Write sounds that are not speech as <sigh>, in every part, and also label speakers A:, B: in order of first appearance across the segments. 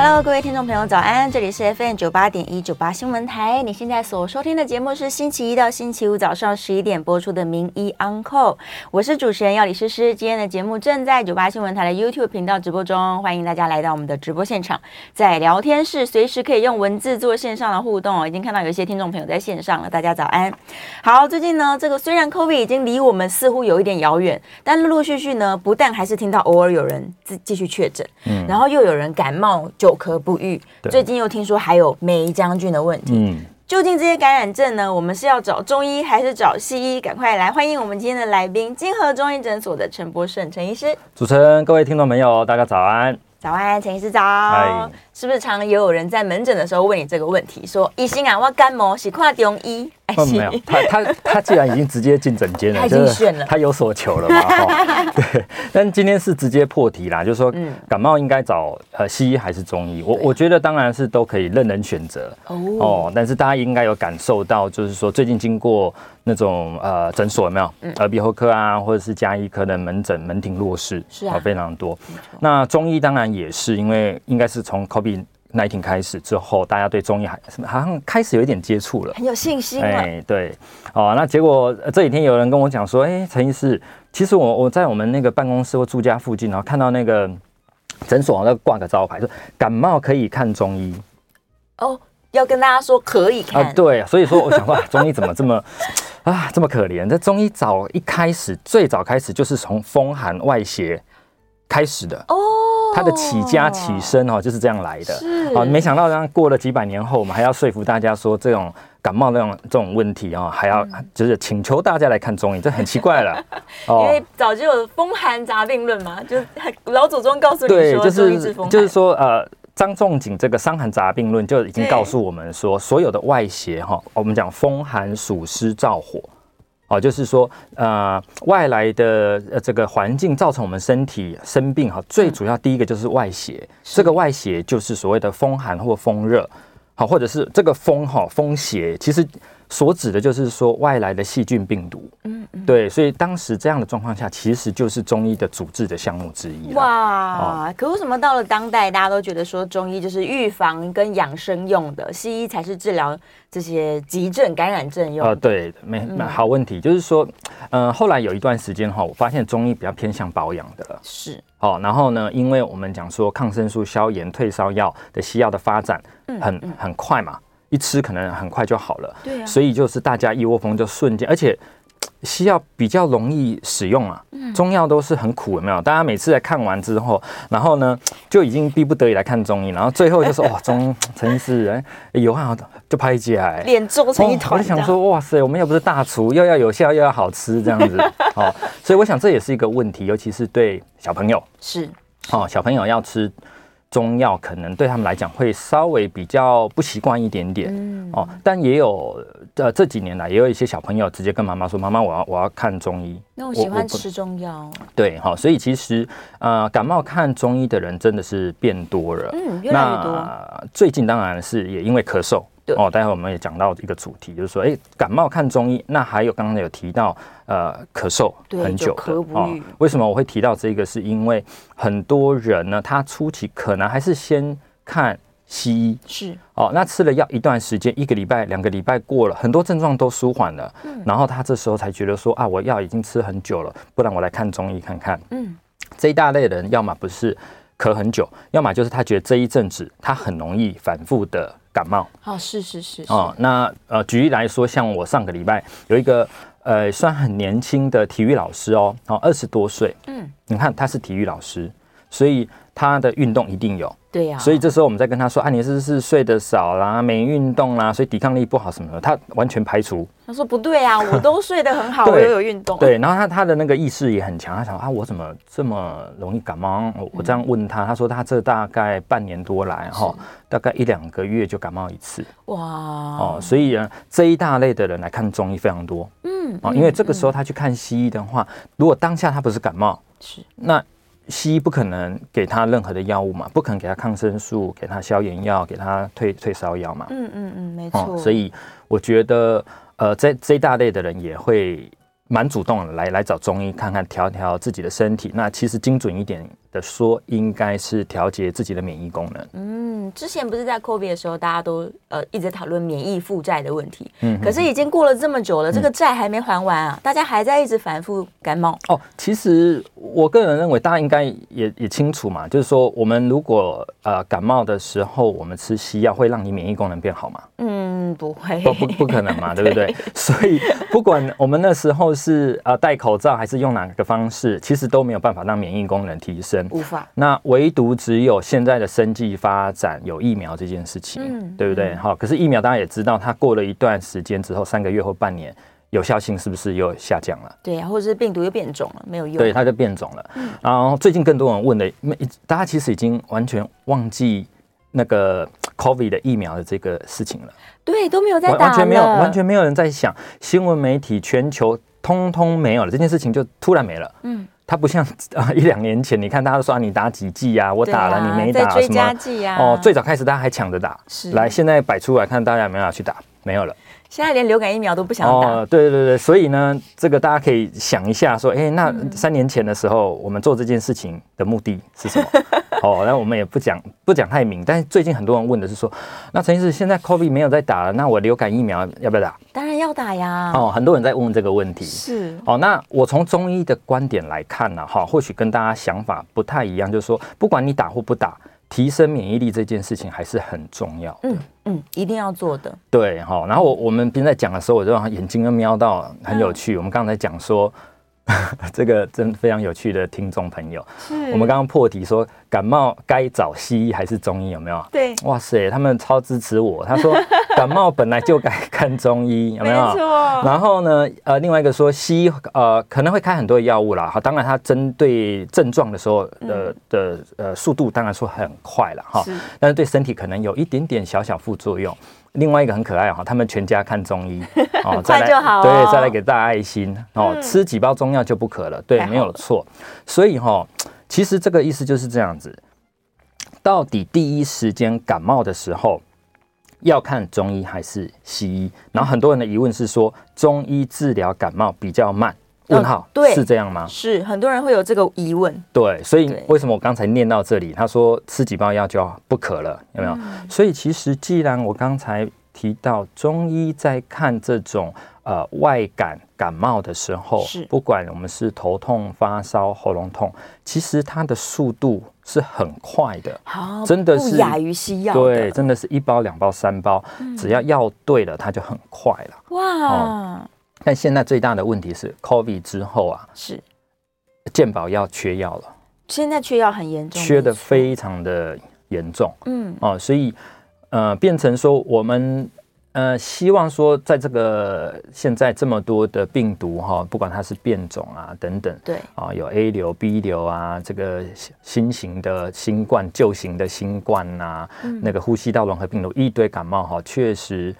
A: Hello，各位听众朋友，早安！这里是 FM 九八点一九八新闻台。你现在所收听的节目是星期一到星期五早上十一点播出的《名医 Uncle》，我是主持人药李诗诗。今天的节目正在九八新闻台的 YouTube 频道直播中，欢迎大家来到我们的直播现场，在聊天室随时可以用文字做线上的互动哦。已经看到有一些听众朋友在线上了，大家早安。好，最近呢，这个虽然 COVID 已经离我们似乎有一点遥远，但陆陆续续呢，不但还是听到偶尔有人继继续确诊，嗯，然后又有人感冒就久咳不愈，最近又听说还有梅将军的问题。嗯，究竟这些感染症呢？我们是要找中医还是找西医？赶快来欢迎我们今天的来宾——金河中医诊所的陈博胜陈医师。
B: 主持人、各位听众朋友，大家早安！
A: 早安，陈医师早。是不是常也有人在门诊的时候问你这个问题？说医生啊，我感冒是看中医？
B: 哦，没有，他他他既然已经直接进诊间了，
A: 他已经选了，
B: 他有所求了嘛？<laughs> 哦，对。但今天是直接破题啦，就是说，感冒应该找呃西医还是中医？我我觉得当然是都可以任人选择哦。但是大家应该有感受到，就是说最近经过那种呃诊所有没有？耳鼻喉科啊，或者是加医科的门诊门庭若市，是啊，非常多。那中医当然也是，因为应该是从 COVID 19开始之后，大家对中医还好像开始有一点接触了，
A: 很有信心。
B: 哎，对，哦，那结果这几天有人跟我讲说，哎，陈医师，其实我我在我们那个办公室或住家附近，然后看到那个诊所那挂个招牌，说感冒可以看中医。
A: 哦，要跟大家说可以看。
B: 啊，对，所以说我想说，中医怎么这么啊这么可怜？这中医早一开始最早开始就是从风寒外邪开始的哦。他的起家起身哦，就是这样来的。是啊，没想到，这样过了几百年后，我们还要说服大家说，这种感冒那种这种问题啊，还要就是请求大家来看中医，这很奇怪了。<laughs>
A: 因为早就有风寒杂病论嘛，就是 <laughs> 老祖宗告诉你说，
B: 就是就是说，呃，张仲景这个《伤寒杂病论》就已经告诉我们说，所有的外邪哈，我们讲风寒暑湿燥火。哦，就是说，呃，外来的呃这个环境造成我们身体生病哈，最主要第一个就是外邪，这个外邪就是所谓的风寒或风热，好，或者是这个风哈风邪，其实。所指的就是说外来的细菌病毒，嗯，嗯，对，所以当时这样的状况下，其实就是中医的主治的项目之一。
A: 哇，哦、可为什么到了当代，大家都觉得说中医就是预防跟养生用的，西医才是治疗这些急症感染症用的？呃，
B: 对，没，没好问题，嗯、就是说，呃，后来有一段时间哈，我发现中医比较偏向保养的了，
A: 是，
B: 哦，然后呢，因为我们讲说抗生素、消炎、退烧药的西药的发展很，很很快嘛。一吃可能很快就好了，对啊，所以就是大家一窝蜂就瞬间，而且西药比较容易使用啊，中药都是很苦，有没有？大家每次来看完之后，然后呢就已经逼不得已来看中医，然后最后就说哇，<laughs> 中陈医师哎有啊，就拍起来
A: 脸皱成一团。
B: 我就想说哇塞，我们又不是大厨，又要有效又要好吃这样子，<laughs> 哦，所以我想这也是一个问题，尤其是对小朋友
A: 是
B: 哦，小朋友要吃。中药可能对他们来讲会稍微比较不习惯一点点，嗯、哦，但也有呃这几年来也有一些小朋友直接跟妈妈说：“妈妈，我要我要看中医。”
A: 那我喜欢吃中药。
B: 对，好、哦，所以其实呃感冒看中医的人真的是变多了，
A: 嗯，越来越多。
B: 那最近当然是也因为咳嗽。哦，待会我们也讲到一个主题，就是说，哎，感冒看中医，那还有刚刚有提到，呃，咳嗽很久的哦。为什么我会提到这个？是因为很多人呢，他初期可能还是先看西医，
A: 是
B: 哦，那吃了药一段时间，一个礼拜、两个礼拜过了，很多症状都舒缓了，嗯，然后他这时候才觉得说啊，我药已经吃很久了，不然我来看中医看看。嗯，这一大类人，要么不是咳很久，要么就是他觉得这一阵子他很容易反复的。感冒。
A: 哦，是是是，是。
B: 哦，那呃，举例来说，像我上个礼拜有一个呃，算很年轻的体育老师哦，哦，二十多岁，嗯，你看他是体育老师，所以他的运动一定有。
A: 对呀、啊，
B: 所以这时候我们在跟他说啊，你是不是睡得少啦，没运动啦，所以抵抗力不好什么的，他完全排除。
A: 他说不对啊，<laughs> 我都睡得很好，我又有运动。
B: 对，然后他他的那个意识也很强，他想啊，我怎么这么容易感冒？我我这样问他，他说他这大概半年多来哈，大概一两个月就感冒一次。哇哦，所以呢，这一大类的人来看中医非常多。嗯哦，因为这个时候他去看西医的话，如果当下他不是感冒，是那。西医不可能给他任何的药物嘛，不可能给他抗生素，给他消炎药，给他退退烧药嘛。
A: 嗯嗯嗯，没错、哦。
B: 所以我觉得，呃，这这一大类的人也会蛮主动的来来找中医看看，调调自己的身体。那其实精准一点的说，应该是调节自己的免疫功能。
A: 嗯，之前不是在 COVID 的时候，大家都呃一直讨论免疫负债的问题。嗯，可是已经过了这么久了，嗯、这个债还没还完啊，大家还在一直反复感冒。
B: 哦，其实我个人认为，大家应该也也清楚嘛，就是说，我们如果呃感冒的时候，我们吃西药，会让你免疫功能变好吗？
A: 嗯，不会，
B: 不不不可能嘛，<laughs> 对不对？对，所以不管我们那时候是呃戴口罩，还是用哪个方式，其实都没有办法让免疫功能提升。
A: 无法。
B: 那唯独只有现在的生计发展有疫苗这件事情，嗯、对不对？好、嗯，可是疫苗大家也知道，它过了一段时间之后，三个月或半年，有效性是不是又下降了？
A: 对啊，或者是病毒又变种了，没有用。
B: 对，它就变种了。嗯、然后最近更多人问的，大家其实已经完全忘记那个 COVID 的疫苗的这个事情了。
A: 对，都没有在
B: 完全没有，完全没有人在想，新闻媒体全球通通没有了，这件事情就突然没了。嗯。它不像啊一两年前，你看大家都说你打几剂啊，我打了你没打什么？哦，最早开始大家还抢着打，是来现在摆出来看大家有没有去打，没有了。
A: 现在连流感疫苗都不想打。
B: 哦，对对对，所以呢，这个大家可以想一下，说，哎，那三年前的时候，我们做这件事情的目的是什么？<laughs> 哦，那我们也不讲不讲太明，但是最近很多人问的是说，那陈医师现在 COVID 没有在打了，那我流感疫苗要不要打？
A: 当然要打呀！
B: 哦，很多人在问这个问题。
A: 是
B: 哦，那我从中医的观点来看呢，哈，或许跟大家想法不太一样，就是说，不管你打或不打，提升免疫力这件事情还是很重要。
A: 嗯嗯，一定要做的。
B: 对哈，然后我我们平时在讲的时候，我就眼睛都瞄到很有趣。嗯、我们刚才讲说。<laughs> 这个真非常有趣的听众朋友，我们刚刚破题说感冒该找西医还是中医有没有？
A: 对，
B: 哇塞，他们超支持我。他说 <laughs> 感冒本来就该看中医，有没有？没错。然后呢，呃，另外一个说西医呃可能会开很多药物啦，好，当然它针对症状的时候的的呃速度当然说很快了哈，但是对身体可能有一点点小小副作用。另外一个很可爱哈，他们全家看中医 <laughs>
A: 哦，再来哦
B: 对，再来给大家爱心哦，嗯、吃几包中药就不渴了，对，没有错。所以哈，其实这个意思就是这样子。到底第一时间感冒的时候要看中医还是西医？然后很多人的疑问是说，中医治疗感冒比较慢。问号，对，是这样吗？
A: 是很多人会有这个疑问。
B: 对，所以为什么我刚才念到这里，他说吃几包药就要不渴了，有没有？所以其实既然我刚才提到中医在看这种呃外感感冒的时候，是不管我们是头痛、发烧、喉咙痛，其实它的速度是很快的，好，真的是不亚于西药。对，真的是一包、两包、三包，只要药对了，它就很快了。哇！但现在最大的问题是，COVID 之后啊，是健保要缺药了。
A: 现在缺药很严重，
B: 缺的非常的严重。嗯哦，所以呃，变成说我们呃希望说，在这个现在这么多的病毒哈，不管它是变种啊等等，对啊，有 A 流、B 流啊，这个新型的新冠、旧型的新冠呐，那个呼吸道融合病毒一堆感冒哈，确实。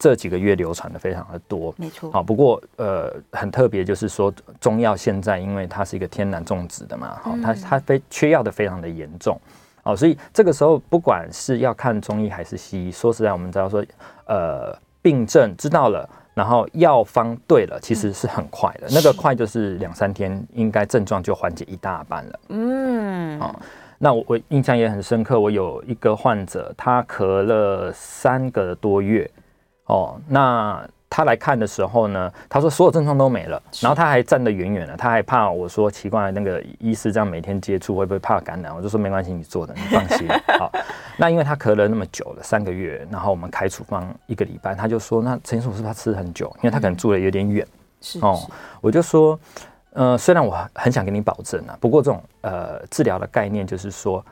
B: 这几个月流传的非常的多，
A: 没错。
B: 好，不过呃，很特别就是说，中药现在因为它是一个天然种植的嘛，好，它它非缺药的非常的严重，哦，所以这个时候不管是要看中医还是西医，说实在，我们知道说，呃，病症知道了，然后药方对了，其实是很快的，那个快就是两三天，应该症状就缓解一大半了。嗯，好，那我我印象也很深刻，我有一个患者，他咳了三个多月。哦，那他来看的时候呢，他说所有症状都没了，然后他还站得远远的，他还怕我说奇怪，那个医师这样每天接触会不会怕感染？我就说没关系，你做的，你放心。<laughs> 好，那因为他咳了那么久了，三个月，然后我们开处方一个礼拜，他就说那陈医生是不是他吃很久？因为他可能住的有点远。是哦，我就说呃，虽然我很想给你保证啊，不过这种呃治疗的概念就是说，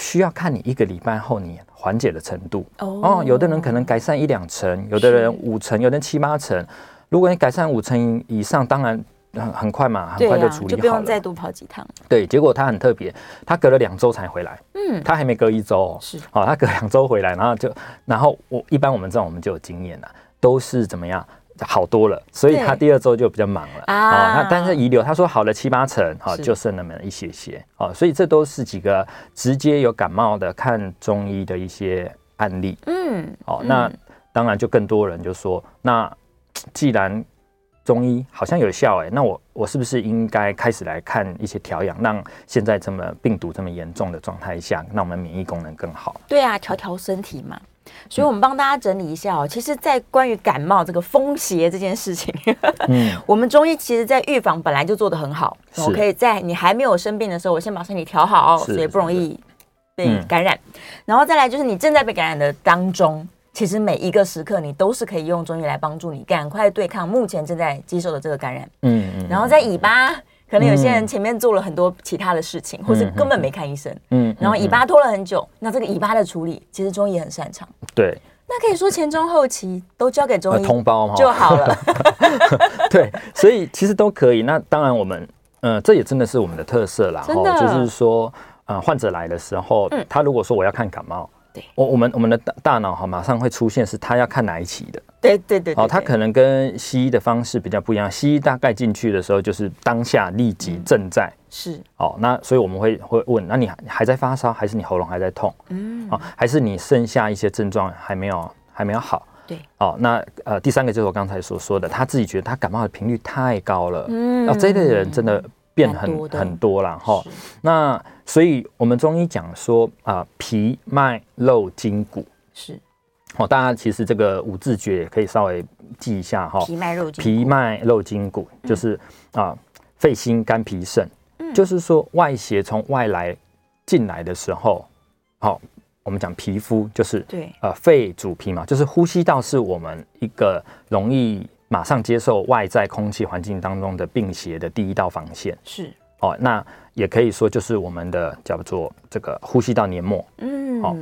B: 需要看你一个礼拜后你缓解的程度哦，哦。有的人可能改善一两成，有的人五成，有的人七八成。如果你改善五成以上，当然很很快嘛，很快就处理好了，
A: 就不用再多跑几趟。
B: 对，结果他很特别，他隔了两周才回来，嗯，他还没隔一周，哦，
A: 是，
B: 哦，他隔两周回来，然后就，然后我一般我们这种我们就有经验了，都是怎么样？好多了，所以他第二周就比较忙了啊。那但是遗留，他说好了七八成，好就剩那么一些些哦。所以这都是几个直接有感冒的看中医的一些案例。嗯，哦，那当然就更多人就说，那既然中医好像有效，哎，那我我是不是应该开始来看一些调养，让现在这么病毒这么严重的状态下，让我们免疫功能更好？
A: 对啊，调调身体嘛。所以，我们帮大家整理一下哦。其实，在关于感冒这个风邪这件事情，嗯，<laughs> 我们中医其实在预防本来就做得很好。我可以在你还没有生病的时候，我先把身体调好，所以不容易被感染。然后再来就是你正在被感染的当中，其实每一个时刻你都是可以用中医来帮助你赶快对抗目前正在接受的这个感染。嗯嗯。然后在尾巴。可能有些人前面做了很多其他的事情，嗯、或是根本没看医生，嗯，然后尾巴拖了很久，嗯、那这个尾巴的处理，其实中医也很擅长。
B: 对，
A: 那可以说前中后期都交给中医
B: 通包
A: 就好了。<laughs>
B: 对，所以其实都可以。那当然，我们，呃，这也真的是我们的特色啦。真的，就是说，呃，患者来的时候，嗯、他如果说我要看感冒。对，我我们我们的大大脑哈，马上会出现是他要看哪一期的。
A: 对对对，
B: 哦，他可能跟西医的方式比较不一样。西医大概进去的时候就是当下立即正在是哦，那所以我们会会问，那你还在发烧，还是你喉咙还在痛？嗯，哦，还是你剩下一些症状还没有还没有好？对，哦，那呃第三个就是我刚才所说的，他自己觉得他感冒的频率太高了。嗯，哦，这一类的人真的。变很很多了哈，那所以我们中医讲说啊，皮脉肉筋骨。是。哦，大家其实这个五字诀也可以稍微记一下哈。皮脉肉筋皮脉肉筋骨就是啊，肺心肝脾肾，就是说外邪从外来进来的时候，好，我们讲皮肤就是对。呃肺主皮嘛，就是呼吸道是我们一个容易。马上接受外在空气环境当中的病邪的第一道防线。是。哦，那也可以说就是我们的叫做这个呼吸道黏膜，嗯，好，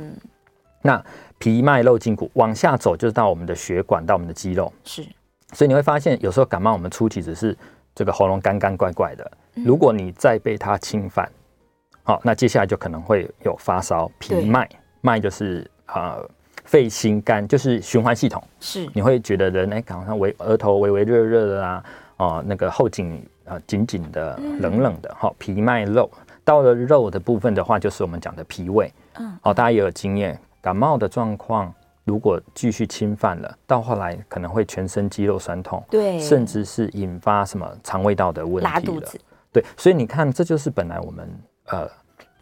B: 那皮脉肉筋骨往下走就是到我们的血管到我们的肌肉。是，所以你会发现有时候感冒我们初期只是这个喉咙干干怪怪的，如果你再被它侵犯，好，那接下来就可能会有发烧，皮脉脉就是啊。肺心肝就是循环系统，是。你会觉得人哎，好像微额头微微热热的啊，哦，那个后颈啊紧紧的、冷冷的，好、嗯、皮脉肉。到了肉的部分的话，就是我们讲的脾胃，嗯，哦，大家也有经验，感冒的状况如果继续侵犯了，到后来可能会全身肌肉酸痛，对，甚至是引发什么肠胃道的问题了，拉肚子，对，所以你看，这就是本来我们呃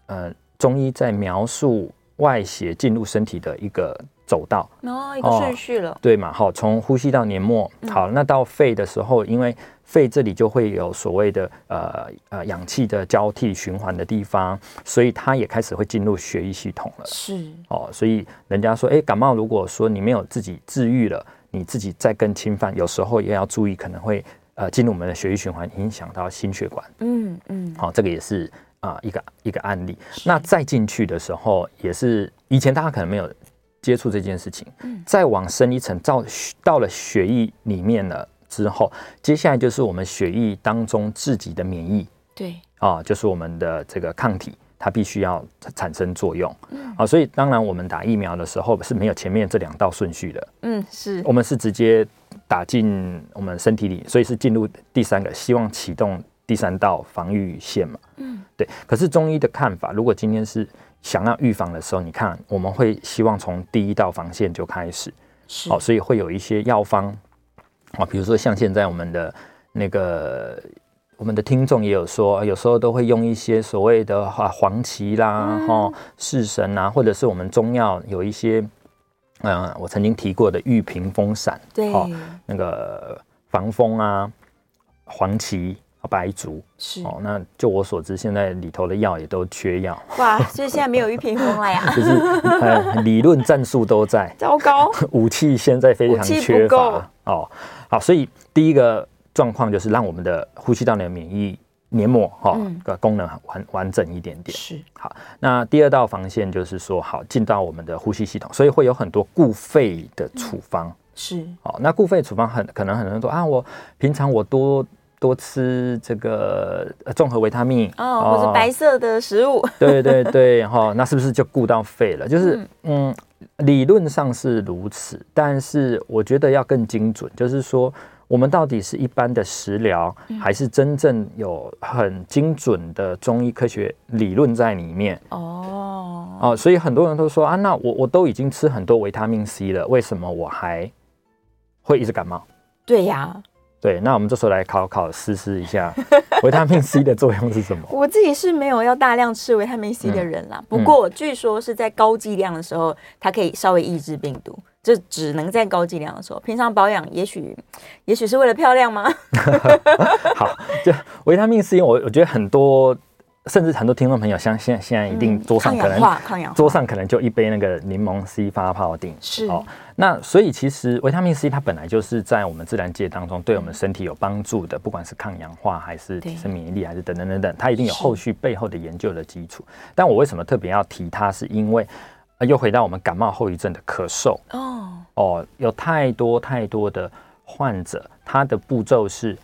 B: 呃中医在描述外邪进入身体的一个。走道
A: 哦，一个顺序了，
B: 对嘛？好，从呼吸到黏膜，好，那到肺的时候，因为肺这里就会有所谓的呃呃氧气的交替循环的地方，所以它也开始会进入血液系统了。是哦，所以人家说，哎，感冒如果说你没有自己治愈了，你自己再更侵犯，有时候也要注意，可能会呃进入我们的血液循环，影响到心血管。嗯嗯，好，这个也是啊一个一个案例。那再进去的时候，也是以前大家可能没有。接触这件事情，嗯。再往深一层，到到了血液里面了之后，接下来就是我们血液当中自己的免疫，对。啊，就是我们的这个抗体，它必须要产生作用，嗯，啊，所以当然我们打疫苗的时候是没有前面这两道顺序的，嗯，是。我们是直接打进我们身体里，所以是进入第三个，希望启动第三道防御线嘛，嗯，对。可是中医的看法，如果今天是。想要预防的时候，你看我们会希望从第一道防线就开始，是。哦，所以会有一些药方。啊，比如说像现在我们的那个我们的听众也有说，有时候都会用一些所谓的啊黄芪啦、哈四神啊，或者是我们中药有一些，嗯，我曾经提过的玉屏风散，对，那个防风啊，黄芪。白术是哦，那就我所知，现在里头的药也都缺药
A: 哇，所以现在没有玉屏风了呀。<laughs>
B: 就是呃，理论战术都在，<laughs>
A: 糟糕，<laughs>
B: 武器现在非常缺乏哦。好，所以第一个状况就是让我们的呼吸道的免疫黏膜哈个、
A: 嗯、
B: 功能完完整一点点。
A: 是
B: 好，那第二道防线就是说，好进到我们的呼吸系统，所以会有很多固肺的处方。嗯、
A: 是
B: 好，那固肺处方很可能很多人说啊，我平常我多多吃这个综合维他命
A: 哦，或者白色的食物。
B: 对对对，哈，那是不是就顾到肺了？<laughs> 就是嗯。嗯理论上是如此，但是我觉得要更精准，就是说，我们到底是一般的食疗，还是真正有很精准的中医科学理论在里面？哦哦，所以很多人都说啊，那我我都已经吃很多维他命 C 了，为什么我还会一直感冒？
A: 对呀。
B: 对，那我们这时候来考考思思一下，维他命 C 的作用是什么？<laughs>
A: 我自己是没有要大量吃维他命 C 的人啦，嗯、不过据说是在高剂量的时候，它可以稍微抑制病毒，就只能在高剂量的时候。平常保养，也许也许是为了漂亮吗？<laughs>
B: 好，就维他命 C，我我觉得很多。甚至很多听众朋友，像现现在一定桌上可能桌上可能就一杯那个柠檬 C 发泡錠。
A: 是哦，
B: 那所以其实维他命 C 它本来就是在我们自然界当中对我们身体有帮助的，不管是抗氧化还是提升免疫力，还是等等等等，它一定有后续背后的研究的基础。但我为什么特别要提它？是因为又回到我们感冒后遗症的咳嗽哦哦，有太多太多的患者，他的步骤是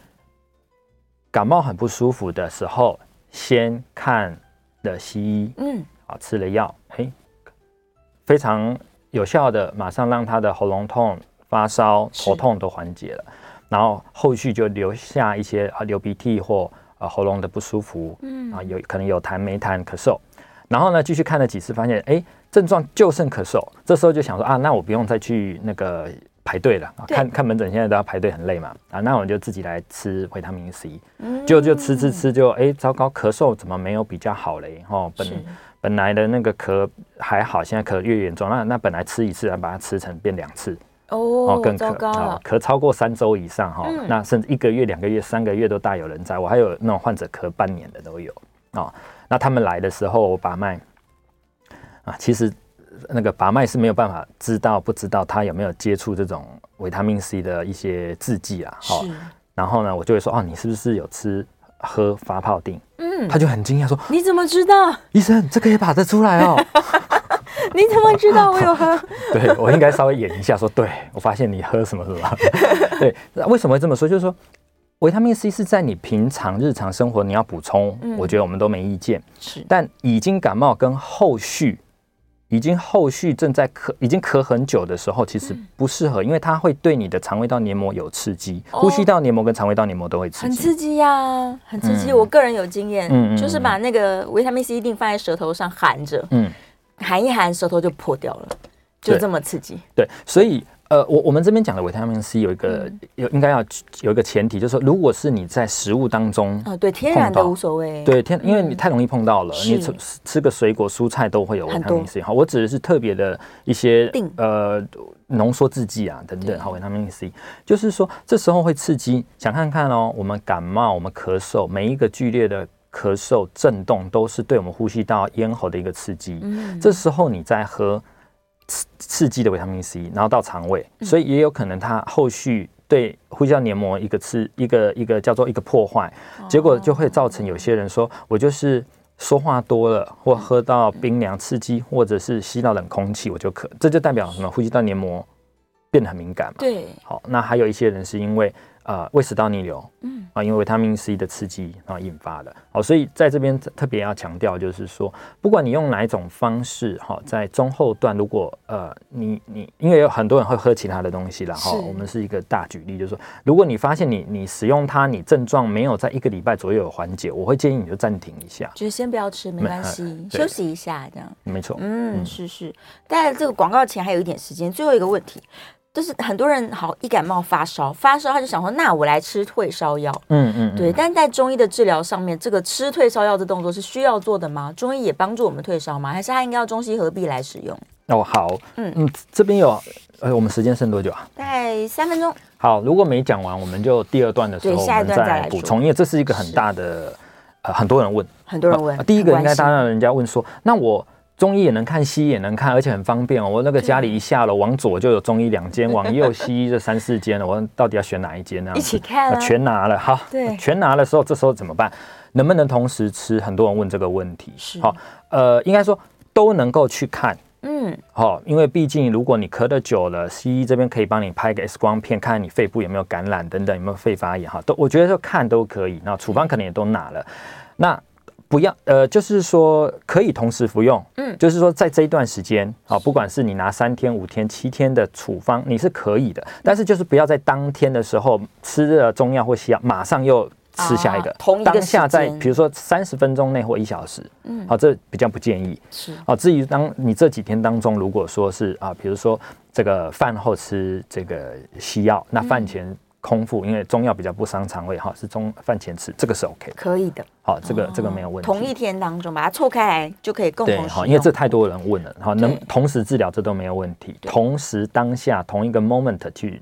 B: 感冒很不舒服的时候。先看了西医，嗯，啊，吃了药，嘿，非常有效的，马上让他的喉咙痛、发烧、头痛都缓解了，然后后续就留下一些啊流鼻涕或啊喉咙的不舒服，嗯，啊有可能有痰没痰、咳嗽，然后呢继续看了几次，发现哎症状就剩咳嗽，这时候就想说啊，那我不用再去那个。排队了，看看门诊现在都要排队，很累嘛。啊，那我就自己来吃维他命 C，就就吃吃吃就哎、欸，糟糕，咳嗽怎么没有比较好嘞？哦，本本来的那个咳还好，现在咳越严重，那那本来吃一次，要把它吃成变两次。
A: 哦，
B: 更咳啊，咳超过三周以上哈，那甚至一个月、两个月、三个月都大有人在，我还有那种患者咳半年的都有。啊，那他们来的时候我把脉啊，其实。那个把脉是没有办法知道不知道他有没有接触这种维他命 C 的一些制剂啊，好，然后呢，我就会说哦，你是不是有吃喝发泡錠？嗯，他就很惊讶说，
A: 你怎么知道？
B: 医生，这个也拔得出来哦？<laughs> <laughs>
A: 你怎么知道我有喝？
B: 对，我应该稍微演一下说，对，我发现你喝什么什么？<laughs> 对，那为什么会这么说？就是说维他命 C 是在你平常日常生活你要补充，嗯，我觉得我们都没意见，是，但已经感冒跟后续。已经后续正在咳，已经咳很久的时候，其实不适合，因为它会对你的肠胃道黏膜有刺激，呼吸道黏膜跟肠胃道黏膜都会刺激，
A: 很刺激呀，很刺激。我个人有经验，就是把那个维他命 C 定放在舌头上含着，嗯，含一含，舌头就破掉了，就这么刺激。
B: 对，所以。呃，我我们这边讲的维他命 C 有一个有应该要有一个前提，就是说，如果是你在食物当中啊，
A: 对天然的无所谓，
B: 对天，因为你太容易碰到了，你吃吃个水果蔬菜都会有维他命 C 哈。我指的是特别的一些呃浓缩制剂啊等等，好，维他命 C 就是说这时候会刺激，想看看哦，我们感冒，我们咳嗽，每一个剧烈的咳嗽震动都是对我们呼吸道咽喉的一个刺激，嗯，这时候你在喝。刺刺激的维他命 C，然后到肠胃，所以也有可能它后续对呼吸道黏膜一个刺一个一个叫做一个破坏，结果就会造成有些人说我就是说话多了，或喝到冰凉刺激，或者是吸到冷空气，我就咳，这就代表什么？呼吸道黏膜变得很敏感嘛。
A: 对，
B: 好，那还有一些人是因为。呃，胃食道逆流，嗯。啊，因为维他命 C 的刺激啊引发的，好，所以在这边特别要强调，就是说，不管你用哪一种方式，哈，在中后段，如果呃你你，因为有很多人会喝其他的东西了，哈，我们是一个大举例，就是说，如果你发现你你使用它，你症状没有在一个礼拜左右有缓解，我会建议你就暂停一下，
A: 就是先不要吃，没关系，休息一下这样，
B: 没错，
A: 嗯，是是，但这个广告前还有一点时间，最后一个问题。就是很多人好一感冒发烧，发烧他就想说，那我来吃退烧药。嗯嗯，对。但在中医的治疗上面，这个吃退烧药的动作是需要做的吗？中医也帮助我们退烧吗？还是他应该要中西合璧来使用？
B: 哦，好，嗯嗯，这边有，呃，我们时间剩多久啊？
A: 大概三分钟。
B: 好，如果没讲完，我们就第二段的时候我们再来补充，因为这是一个很大的，呃，很多人问，
A: 很多人问。
B: 第一个应该当然人家问说，那我。中医也能看，西医也能看，而且很方便哦。我那个家里一下楼往左就有中医两间，往 <laughs> 右西医这三四间了。我到底要选哪一间呢？
A: 一起看，
B: 全拿了。好，对，全拿的时候，这时候怎么办？能不能同时吃？很多人问这个问题。是，好，呃，应该说都能够去看。嗯，好，因为毕竟如果你咳得久了，西医这边可以帮你拍个 X 光片，看你肺部有没有感染等等，有没有肺发炎哈，都我觉得说看都可以。那处方可能也都拿了，那。不要，呃，就是说可以同时服用，嗯，就是说在这一段时间，啊，不管是你拿三天、五天、七天的处方，你是可以的，但是就是不要在当天的时候吃了中药或西药，马上又吃下一个，同一个当下在，比如说三十分钟内或一小时，嗯，好，这比较不建议，是，啊，至于当你这几天当中，如果说是啊，比如说这个饭后吃这个西药，那饭前。空腹，因为中药比较不伤肠胃哈，是中饭前吃，这个是 OK，
A: 可以的。
B: 好，这个这个没有问题。
A: 同一天当中把它错开来就可以共同
B: 好，因为这太多人问了，好，能同时治疗这都没有问题。同时当下同一个 moment 去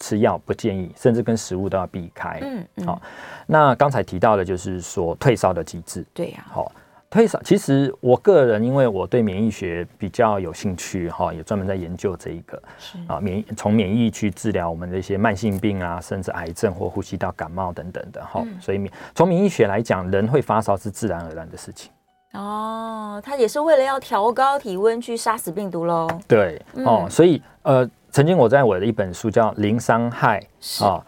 B: 吃药不建议，甚至跟食物都要避开。嗯，好。那刚才提到的就是说退烧的机制，
A: 对呀，
B: 好。退烧，其实我个人因为我对免疫学比较有兴趣哈，也专门在研究这一个啊免疫从免疫去治疗我们的一些慢性病啊，甚至癌症或呼吸道感冒等等的哈。所以免从免疫学来讲，人会发烧是自然而然的事情。
A: 哦，它也是为了要调高体温去杀死病毒喽。
B: 对哦，所以呃，曾经我在我的一本书叫《零伤害啊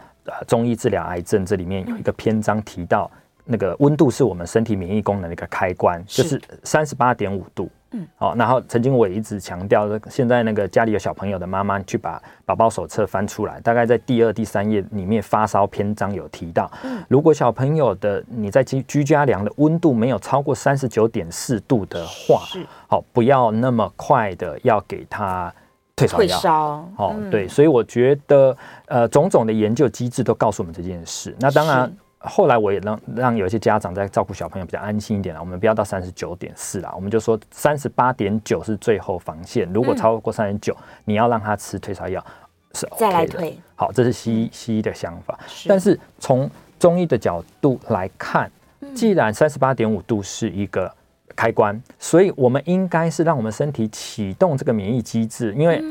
B: 中医治疗癌症》这里面有一个篇章提到。那个温度是我们身体免疫功能的一个开关，就是三十八点五度。嗯，好，然后曾经我也一直强调，现在那个家里有小朋友的妈妈去把宝宝手册翻出来，大概在第二、第三页里面发烧篇章有提到，如果小朋友的你在居居家量的温度没有超过三十九点四度的话，好，不要那么快的要给他退烧药。哦，对，所以我觉得呃，种种的研究机制都告诉我们这件事。那当然。后来我也让让有一些家长在照顾小朋友比较安心一点了，我们不要到三十九点四了，我们就说三十八点九是最后防线，如果超过三十九，你要让他吃退烧药是 OK 的。再来退。好，这是西医西医的想法。是。但是从中医的角度来看，既然三十八点五度是一个开关，所以我们应该是让我们身体启动这个免疫机制，因为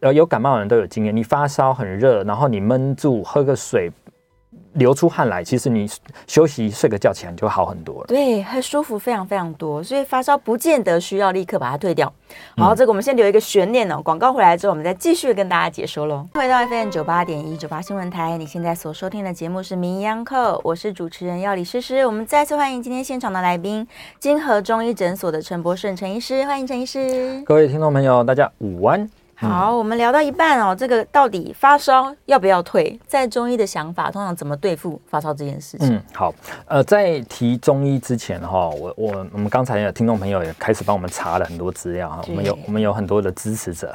B: 呃有感冒的人都有经验，你发烧很热，然后你闷住，喝个水。流出汗来，其实你休息睡个觉起来你就好很多了。
A: 对，很舒服，非常非常多。所以发烧不见得需要立刻把它退掉。好，嗯、这个我们先留一个悬念哦。广告回来之后，我们再继续跟大家解说喽。回到 FM 九八点一九八新闻台，你现在所收听的节目是《名医央叩》，我是主持人药理诗诗。我们再次欢迎今天现场的来宾，金河中医诊所的陈博顺陈医师，欢迎陈医师。
B: 各位听众朋友，大家午安。
A: 好，我们聊到一半哦，这个到底发烧要不要退？在中医的想法，通常怎么对付发烧这件事情？嗯，
B: 好，呃，在提中医之前哈，我我我们刚才有听众朋友也开始帮我们查了很多资料哈，我们有我们有很多的支持者，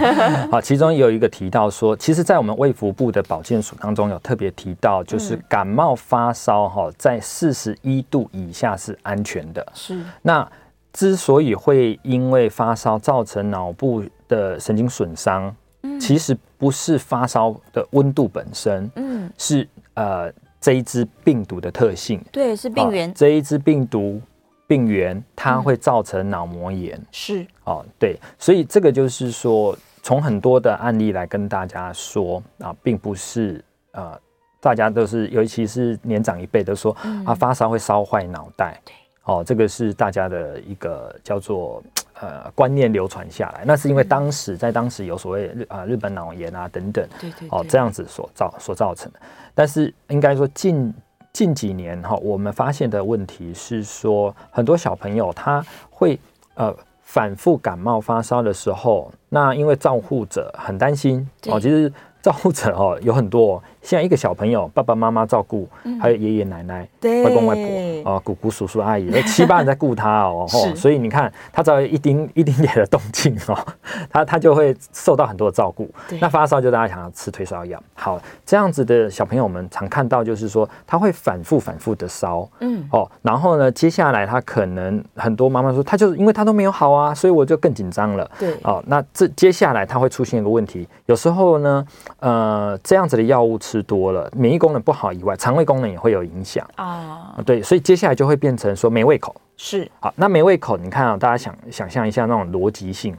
B: <laughs> 好，其中有一个提到说，其实，在我们卫福部的保健署当中有特别提到，就是感冒发烧哈，在四十一度以下是安全的。是，那之所以会因为发烧造成脑部的神经损伤，其实不是发烧的温度本身，嗯，是呃这一支病毒的特性，
A: 对，是病原，
B: 这一支病毒病原它会造成脑膜炎，是。哦，对，所以这个就是说，从很多的案例来跟大家说啊，并不是呃大家都是，尤其是年长一辈都说啊发烧会烧坏脑袋，对，哦，这个是大家的一个叫做。呃，观念流传下来，那是因为当时在当时有所谓日啊日本脑炎啊等等，对对，哦这样子所造所造成的。但是应该说近近几年哈，我们发现的问题是说，很多小朋友他会呃反复感冒发烧的时候，那因为照护者很担心哦，其实照护者哦有很多。现在一个小朋友，爸爸妈妈照顾，还有爷爷奶奶、外公外婆啊、姑姑叔叔阿姨，<laughs> 七八人在顾他哦。所以你看，他只要一丁一丁点的动静哦，<laughs> 他他就会受到很多的照顾。那发烧就大家想要吃退烧药。好，这样子的小朋友们常看到就是说，他会反复反复的烧。嗯。哦，然后呢，接下来他可能很多妈妈说，他就是因为他都没有好啊，所以我就更紧张了。对。哦，那这接下来他会出现一个问题，有时候呢，呃，这样子的药物吃。吃多了，免疫功能不好以外，肠胃功能也会有影响
A: 啊。
B: 对，所以接下来就会变成说没胃口。
A: 是，
B: 好，那没胃口，你看啊，大家想想象一下那种逻辑性，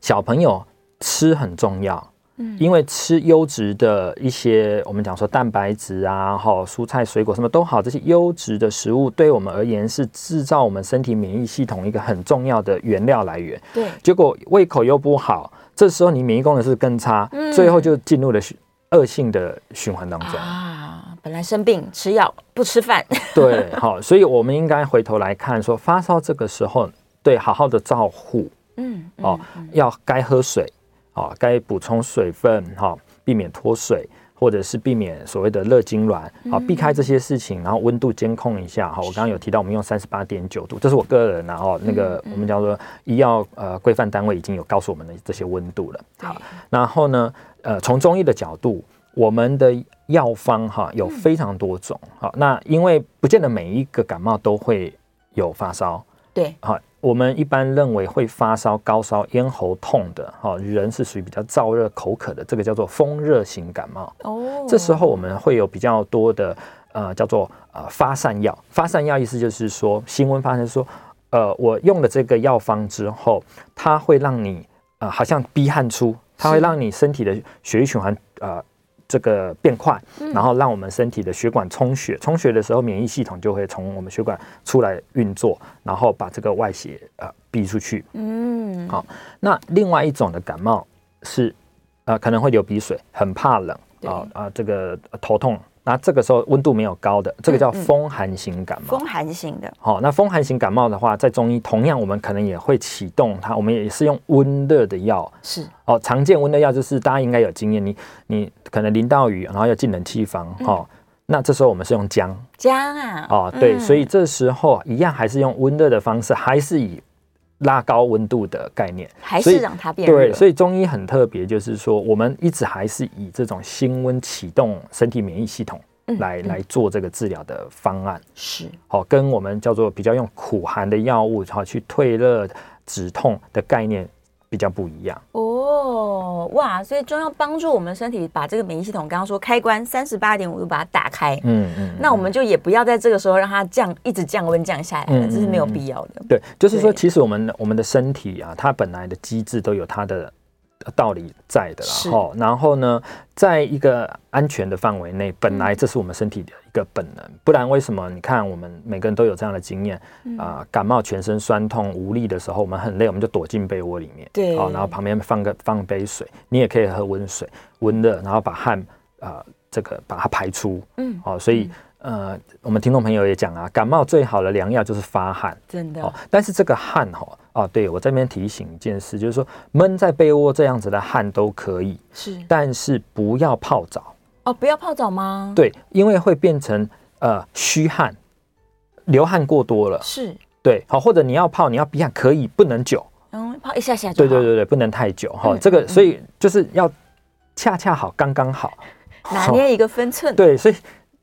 B: 小朋友吃很重要。因为吃优质的一些，我们讲说蛋白质啊，哈，蔬菜水果什么都好，这些优质的食物对我们而言是制造我们身体免疫系统一个很重要的原料来源。
A: 对，
B: 结果胃口又不好，这时候你免疫功能是更差，最后就进入了恶性的循环当中
A: 啊。本来生病吃药不吃饭，<laughs>
B: 对，好，所以我们应该回头来看说，发烧这个时候，对，好好的照护，嗯，哦，要该喝水。哦，该补充水分哈，避免脱水，或者是避免所谓的热痉挛，好，避开这些事情，然后温度监控一下哈。我刚刚有提到，我们用三十八点九度，这是我个人，然后那个我们叫做医药呃规范单位已经有告诉我们的这些温度了。好，然后呢，呃，从中医的角度，我们的药方哈有非常多种，好，那因为不见得每一个感冒都会有发烧，
A: 对，
B: 好。我们一般认为会发烧、高烧、咽喉痛的，哈，人是属于比较燥热、口渴的，这个叫做风热型感冒。哦，这时候我们会有比较多的，呃，叫做呃发散药。发散药意思就是说，新温发散说，呃，我用了这个药方之后，它会让你呃好像逼汗出，它会让你身体的血液循环呃。这个变快，然后让我们身体的血管充血，充血的时候，免疫系统就会从我们血管出来运作，然后把这个外邪呃逼出去。嗯，好。那另外一种的感冒是呃可能会流鼻水，很怕冷啊啊，这个头痛。那这个时候温度没有高的，这个叫风寒型感冒。
A: 风寒型的。
B: 好，那风寒型感冒的话，在中医同样我们可能也会启动它，我们也是用温热的药。
A: 是。
B: 哦，常见温热药就是大家应该有经验，你你可能淋到雨，然后要进冷气房，哦，那这时候我们是用姜。
A: 姜啊。
B: 哦，对，所以这时候一样还是用温热的方式，还是以。拉高温度的概念，
A: 还是让它变热。
B: 对，所以中医很特别，就是说我们一直还是以这种心温启动身体免疫系统来、嗯、来做这个治疗的方案。是，好，跟我们叫做比较用苦寒的药物，好去退热止痛的概念。比较不一样
A: 哦，哇！所以中药帮助我们身体把这个免疫系统，刚刚说开关三十八点五度把它打开，嗯嗯，<laughs> 那我们就也不要在这个时候让它降，一直降温降下来，这是没有必要的。
B: 对，就是说，其实我们我们的身体啊，它本来的机制都有它的。道理在的啦，哈，然后呢，在一个安全的范围内，本来这是我们身体的一个本能，不然为什么？你看，我们每个人都有这样的经验啊，感冒全身酸痛无力的时候，我们很累，我们就躲进被窝里面，对，然后旁边放个放杯水，你也可以喝温水，温热，然后把汗啊这个把它排出，嗯，好，所以。呃，我们听众朋友也讲啊，感冒最好的良药就是发汗，
A: 真的。
B: 但是这个汗哈，哦，对，我这边提醒一件事，就是说闷在被窝这样子的汗都可以，是，但是不要泡澡。
A: 哦，不要泡澡吗？
B: 对，因为会变成呃虚汗，流汗过多了。是，对，好，或者你要泡，你要逼汗可以，不能久。
A: 嗯，泡一下下就好。
B: 对对对对，不能太久哈。这个所以就是要恰恰好，刚刚好，
A: 拿捏一个分寸。
B: 对，所以。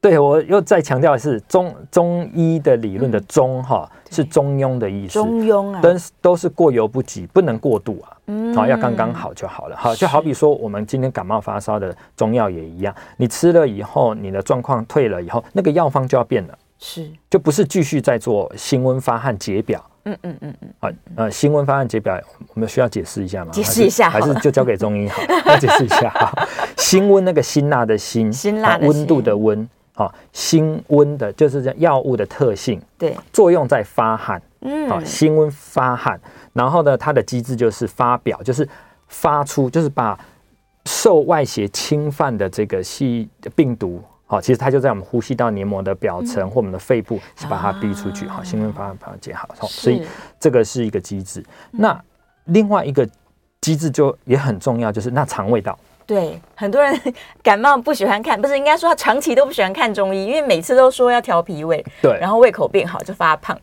B: 对，我又再强调的是中中医的理论的中哈、嗯、是中庸的意思，
A: 中庸啊，
B: 都都是过犹不及，不能过度啊，嗯，好，要刚刚好就好了，好，就好比说我们今天感冒发烧的中药也一样，你吃了以后，你的状况退了以后，那个药方就要变了，是，就不是继续在做辛温发汗解表，嗯嗯嗯嗯，好，呃，辛温发汗解表，我们需要解释一下吗？
A: 解释一下，
B: 还是就交给中医好，<laughs> 要解释一下哈，辛温那个辛辣的辛，
A: 辛辣的
B: 温度的温。啊，辛温的，就是这药物的特性，
A: 对，
B: 作用在发汗，嗯，啊，辛温发汗，然后呢，它的机制就是发表，就是发出，就是把受外邪侵犯的这个细病毒，好，其实它就在我们呼吸道黏膜的表层、嗯、或我们的肺部，是把它逼出去，好、啊，辛温发汗把它解好，所以这个是一个机制。那另外一个机制就也很重要，就是那肠胃道。
A: 对，很多人 <laughs> 感冒不喜欢看，不是应该说他长期都不喜欢看中医，因为每次都说要调脾胃，
B: 对，
A: 然后胃口变好就发胖，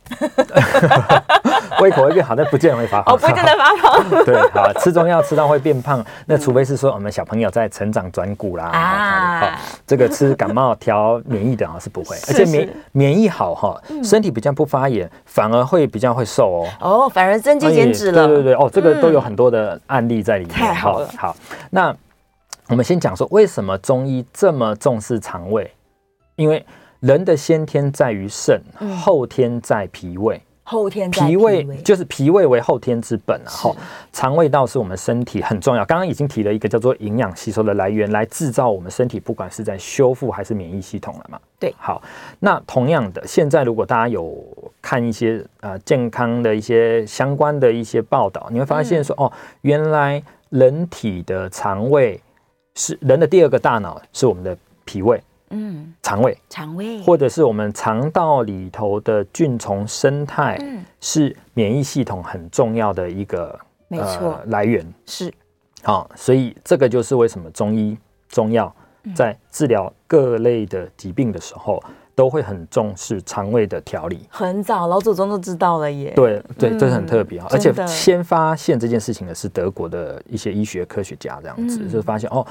A: <laughs>
B: 胃口会变好，但不见得会发胖，<laughs>
A: 哦，不见得发胖，
B: 对，好，吃中药吃到会变胖，那除非是说我们小朋友在成长转骨啦，啊，好，这个吃感冒调免疫的啊是不会，而且免免疫好哈，身体比较不发炎，反而会比较会瘦哦，
A: 哦，反而增肌减脂了，
B: 对对对，哦，这个都有很多的案例在里面，
A: 太好了，
B: 好，那。我们先讲说为什么中医这么重视肠胃，因为人的先天在于肾，后天在脾胃。
A: 后天
B: 脾胃就是脾胃为后天之本，然后肠胃道是我们身体很重要。刚刚已经提了一个叫做营养吸收的来源，来制造我们身体，不管是在修复还是免疫系统了嘛。
A: 对，
B: 好，那同样的，现在如果大家有看一些呃健康的一些相关的一些报道，你会发现说，哦，原来人体的肠胃是人的第二个大脑，是我们的脾胃。嗯，肠胃，
A: 肠胃，
B: 或者是我们肠道里头的菌虫生态，嗯，是免疫系统很重要的一个
A: 没错、
B: 呃、来源
A: 是，
B: 好、哦，所以这个就是为什么中医中药在治疗各类的疾病的时候，嗯、都会很重视肠胃的调理。
A: 很早老祖宗都知道了耶，
B: 对对，这是很特别啊，而且先发现这件事情的是德国的一些医学科学家，这样子、嗯、就发现哦。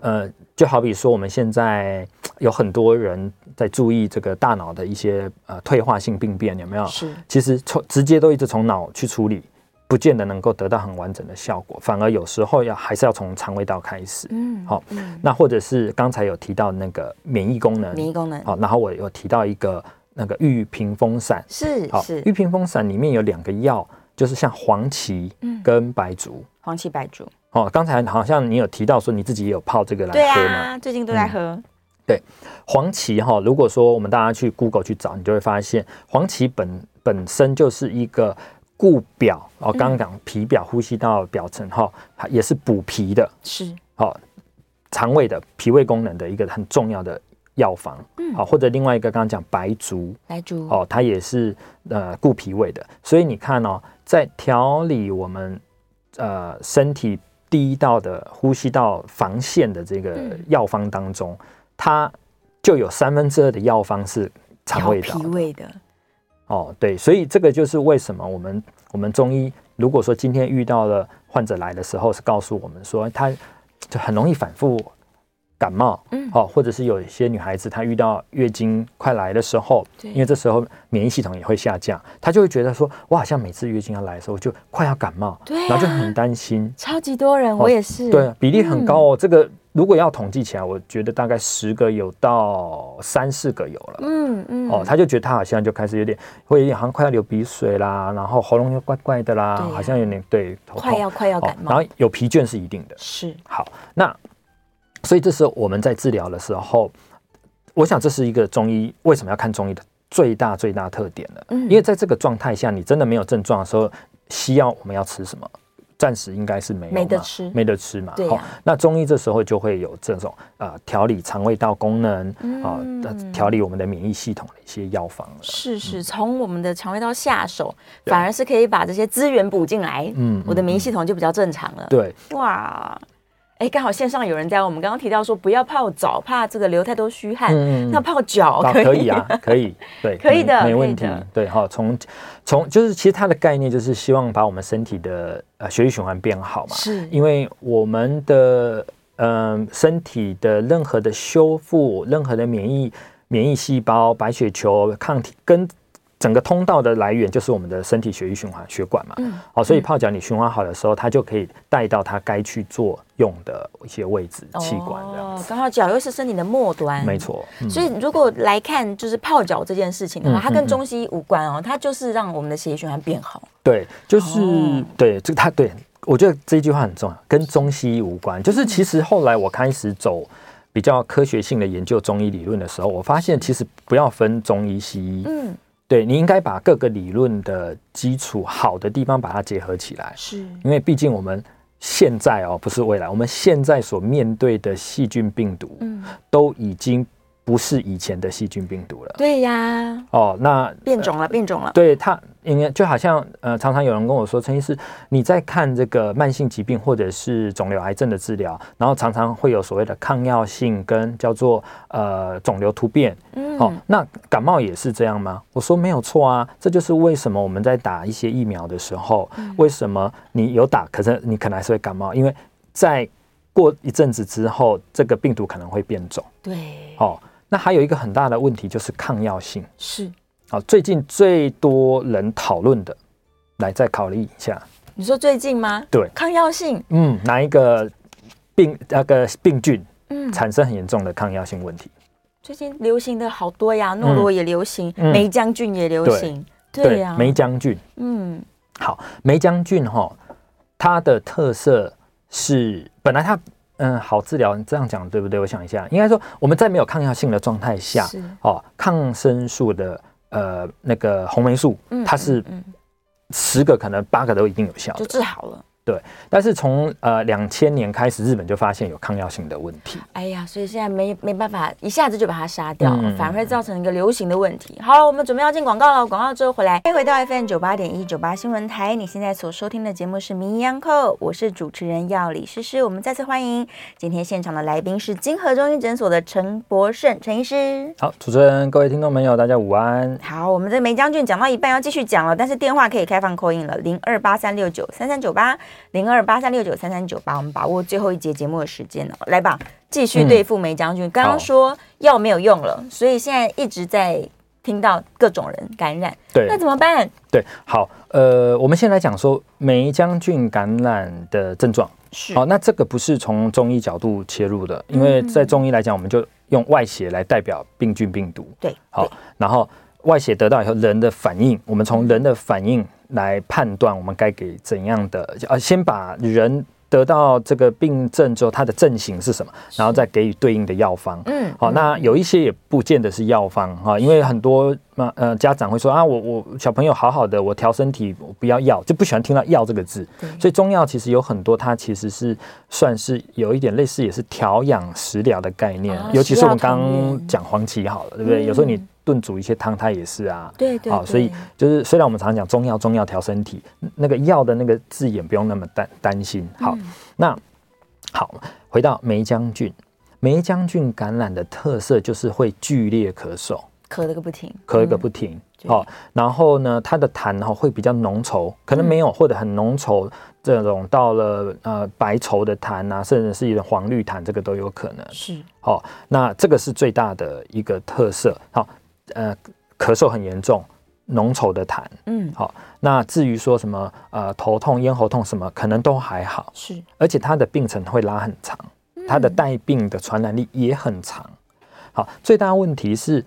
B: 呃，就好比说，我们现在有很多人在注意这个大脑的一些呃退化性病变，有没有？
A: 是。
B: 其实从直接都一直从脑去处理，不见得能够得到很完整的效果，反而有时候要还是要从肠胃道开始。嗯。好、哦，嗯、那或者是刚才有提到那个免疫功能，
A: 免疫功能。
B: 好、哦，然后我有提到一个那个玉屏风散，
A: 是。好、哦，
B: 玉屏风散里面有两个药，就是像黄芪跟白术。嗯、
A: 黄芪白术。
B: 哦，刚才好像你有提到说你自己也有泡这个来喝吗？对
A: 啊，最近都在喝。嗯、
B: 对，黄芪哈，如果说我们大家去 Google 去找，你就会发现黄芪本本身就是一个固表哦，刚刚讲皮表、呼吸道表层哈，也是补脾的，
A: 是。
B: 哦，肠胃的脾胃功能的一个很重要的药方。嗯，好，或者另外一个刚刚讲白术，
A: 白术。
B: 哦，它也是呃固脾胃的，所以你看哦，在调理我们呃身体。第一道的呼吸道防线的这个药方当中，嗯、它就有三分之二的药方是肠胃道的。哦，对，所以这个就是为什么我们我们中医如果说今天遇到了患者来的时候，是告诉我们说他就很容易反复。感冒，嗯，哦，或者是有一些女孩子，她遇到月经快来的时候，对因为这时候免疫系统也会下降，她就会觉得说，我好像每次月经要来的时候就快要感冒，对、啊，然后就很担心。
A: 超级多人，我也是，
B: 对，比例很高哦。嗯、这个如果要统计起来，我觉得大概十个有到三四个有了，嗯嗯，哦，他就觉得他好像就开始有点会有点好像快要流鼻水啦，然后喉咙又怪怪的啦，啊、好像有点对，
A: 快要快要感冒，
B: 然后有疲倦是一定的，
A: 是。
B: 好那。所以这时候我们在治疗的时候，我想这是一个中医为什么要看中医的最大最大特点了。嗯，因为在这个状态下，你真的没有症状的时候，西药我们要吃什么？暂时应该是没有，
A: 没得吃，
B: 没得吃嘛。
A: 对啊。
B: 那中医这时候就会有这种呃调理肠胃道功能啊，调理我们的免疫系统的一些药方了。
A: 是是，从我们的肠胃道下手，反而是可以把这些资源补进来。嗯，我的免疫系统就比较正常了。
B: 对，
A: 哇。哎，刚好线上有人在，我们刚刚提到说不要泡澡，怕这个流太多虚汗。嗯，那泡脚可以？可以啊，
B: 可以，对，<laughs>
A: 可以的，
B: 没问题。对，好，从从就是其实它的概念就是希望把我们身体的呃血液循环变好嘛。
A: 是，
B: 因为我们的嗯、呃、身体的任何的修复、任何的免疫免疫细胞、白血球、抗体跟。整个通道的来源就是我们的身体血液循环血管嘛，嗯，好，所以泡脚你循环好的时候，它就可以带到它该去作用的一些位置器官这样子。
A: 刚好脚又是身体的末端，
B: 没错。
A: 所以如果来看就是泡脚这件事情的话，它跟中西医无关哦，它就是让我们的血液循环变好。
B: 对，就是对，这个它对我觉得这一句话很重要，跟中西医无关。就是其实后来我开始走比较科学性的研究中医理论的时候，我发现其实不要分中医西医，嗯。对，你应该把各个理论的基础好的地方把它结合起来，
A: 是
B: 因为毕竟我们现在哦，不是未来，我们现在所面对的细菌病毒，嗯，都已经。不是以前的细菌病毒了。
A: 对呀。
B: 哦，那
A: 变种了，变种了。
B: 对它，应该就好像呃，常常有人跟我说，陈医师，你在看这个慢性疾病或者是肿瘤癌症的治疗，然后常常会有所谓的抗药性跟叫做呃肿瘤突变。嗯。哦，那感冒也是这样吗？我说没有错啊，这就是为什么我们在打一些疫苗的时候，嗯、为什么你有打，可是你可能还是会感冒，因为在过一阵子之后，这个病毒可能会变种。
A: 对。
B: 哦。那还有一个很大的问题就是抗药性，
A: 是，
B: 啊，最近最多人讨论的，来再考虑一下。
A: 你说最近吗？
B: 对，
A: 抗药性，
B: 嗯，哪一个病那个病菌，
A: 嗯，
B: 产生很严重的抗药性问题。
A: 最近流行的好多呀，诺罗也流行，
B: 嗯。
A: 霉浆菌也流行，对呀，
B: 梅将军，
A: 嗯，
B: 好，梅将军哈，它的特色是本来它嗯好治疗，这样讲对不对？我想一下，应该说我们在没有抗药性的状态下，哦，抗生素的呃那个红霉素，它是十个可能八个都一定有效，
A: 就治好了。
B: 对，但是从呃两千年开始，日本就发现有抗药性的问题。
A: 哎呀，所以现在没没办法一下子就把它杀掉，嗯、反而会造成一个流行的问题。好了，我们准备要进广告了，广告之后回来。欢迎回到 FM 九八点一九八新闻台，你现在所收听的节目是《名医 Uncle》，我是主持人药理诗诗。我们再次欢迎今天现场的来宾是金河中医诊所的陈博胜陈医师。
B: 好，主持人、各位听众朋友，大家午安。
A: 好，我们这梅将军讲到一半要继续讲了，但是电话可以开放 call in 了，零二八三六九三三九八零二八三。六九三三九八，我们把握最后一节节目的时间了，来吧，继续对付梅将军。刚刚、嗯、说药没有用了，所以现在一直在听到各种人感染，
B: 对，
A: 那怎么办？
B: 对，好，呃，我们先来讲说梅将军感染的症状。
A: 是，
B: 好，那这个不是从中医角度切入的，因为在中医来讲，我们就用外邪来代表病菌病毒。
A: 对，
B: 好，然后外邪得到以后，人的反应，我们从人的反应。来判断我们该给怎样的，呃，先把人得到这个病症之后，它的症型是什么，然后再给予对应的药方。嗯，好，那有一些也不见得是药方哈，因为很多嘛，呃，家长会说啊，我我小朋友好好的，我调身体，我不要药，就不喜欢听到药这个字。所以中药其实有很多，它其实是算是有一点类似，也是调养食疗的概念。尤其是我们刚刚讲黄芪好了，对不对？有时候你。炖煮一些汤，它也是啊，
A: 对对，
B: 好，所以就是虽然我们常常讲中药，中药调身体，那个药的那个字眼不用那么担担心。好，那好，回到霉浆菌，霉浆菌感染的特色就是会剧烈咳嗽，
A: 咳个不停，
B: 咳个不停。好，然后呢，它的痰哈会比较浓稠，可能没有或者很浓稠，这种到了呃白稠的痰啊，甚至是一种黄绿痰，这个都有可能。
A: 是，
B: 好，那这个是最大的一个特色。好。呃，咳嗽很严重，浓稠的痰，嗯，好。那至于说什么呃头痛、咽喉痛什么，可能都还好，
A: 是。
B: 而且它的病程会拉很长，它的带病的传染力也很长。好，最大问题是